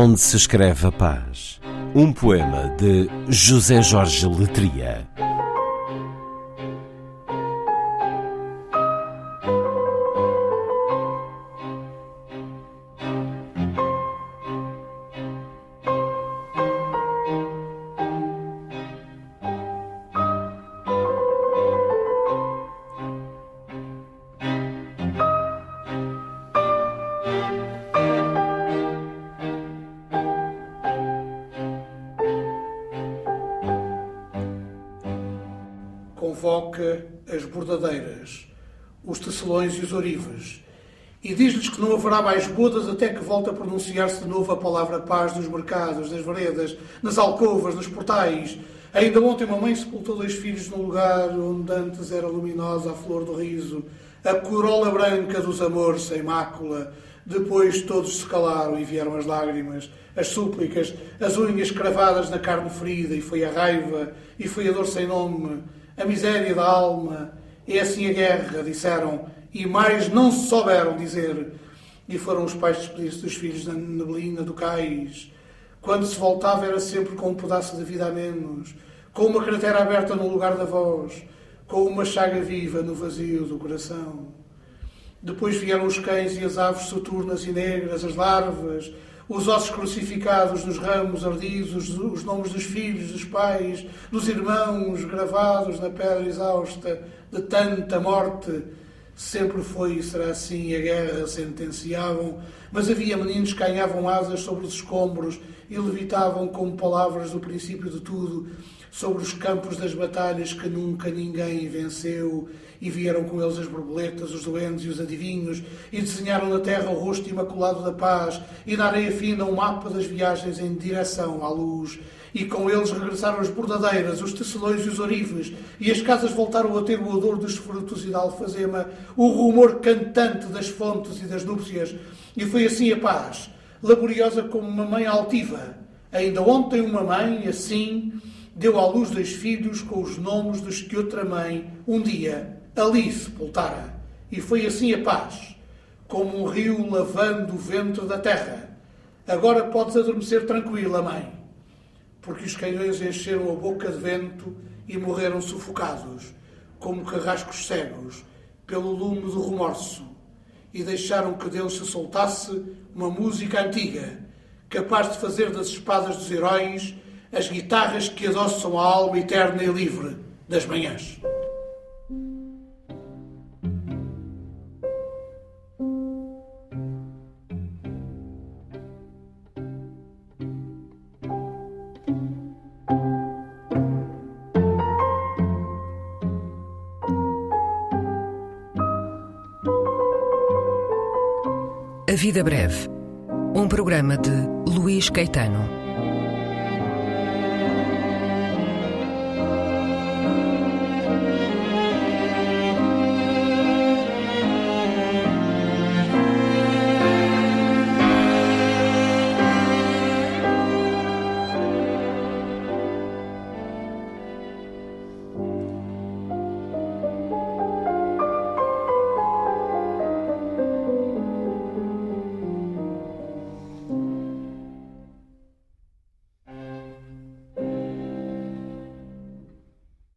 Onde se escreve a paz. Um poema de José Jorge Letria. Convoca as bordadeiras, os tecelões e os orives, e diz-lhes que não haverá mais bodas até que volte a pronunciar-se de novo a palavra paz nos mercados, nas veredas, nas alcovas, nos portais. Ainda ontem uma mãe sepultou dois filhos num lugar onde antes era luminosa a flor do riso, a corola branca dos amores sem mácula. Depois todos se calaram e vieram as lágrimas, as súplicas, as unhas cravadas na carne ferida, e foi a raiva, e foi a dor sem nome, a miséria da alma, é assim a guerra, disseram, e mais não se souberam dizer. E foram os pais despedir-se dos filhos na neblina do cais. Quando se voltava era sempre com um pedaço de vida a menos, com uma cratera aberta no lugar da voz, com uma chaga viva no vazio do coração. Depois vieram os cães e as aves soturnas e negras, as larvas, os ossos crucificados nos ramos ardidos, os nomes dos filhos, dos pais, dos irmãos gravados na pedra exausta de tanta morte. Sempre foi e será assim a guerra, sentenciavam, mas havia meninos que ganhavam asas sobre os escombros e levitavam como palavras do princípio de tudo sobre os campos das batalhas que nunca ninguém venceu, e vieram com eles as borboletas, os doentes e os adivinhos, e desenharam na terra o rosto imaculado da paz, e na areia fina um mapa das viagens em direção à luz. E com eles regressaram as bordadeiras, os tecelões e os orives, e as casas voltaram a ter o odor dos frutos e da alfazema, o rumor cantante das fontes e das núpcias. E foi assim a paz, laboriosa como uma mãe altiva. Ainda ontem uma mãe, assim, deu à luz dois filhos com os nomes dos que outra mãe, um dia, ali sepultara. E foi assim a paz, como um rio lavando o ventre da terra. Agora podes adormecer tranquila, mãe, porque os canhões encheram a boca de vento e morreram sufocados, como carrascos cegos, pelo lume do remorso, e deixaram que Deus se soltasse uma música antiga, capaz de fazer das espadas dos heróis as guitarras que adoçam a alma eterna e livre das manhãs. A Vida Breve, um programa de Luís Caetano.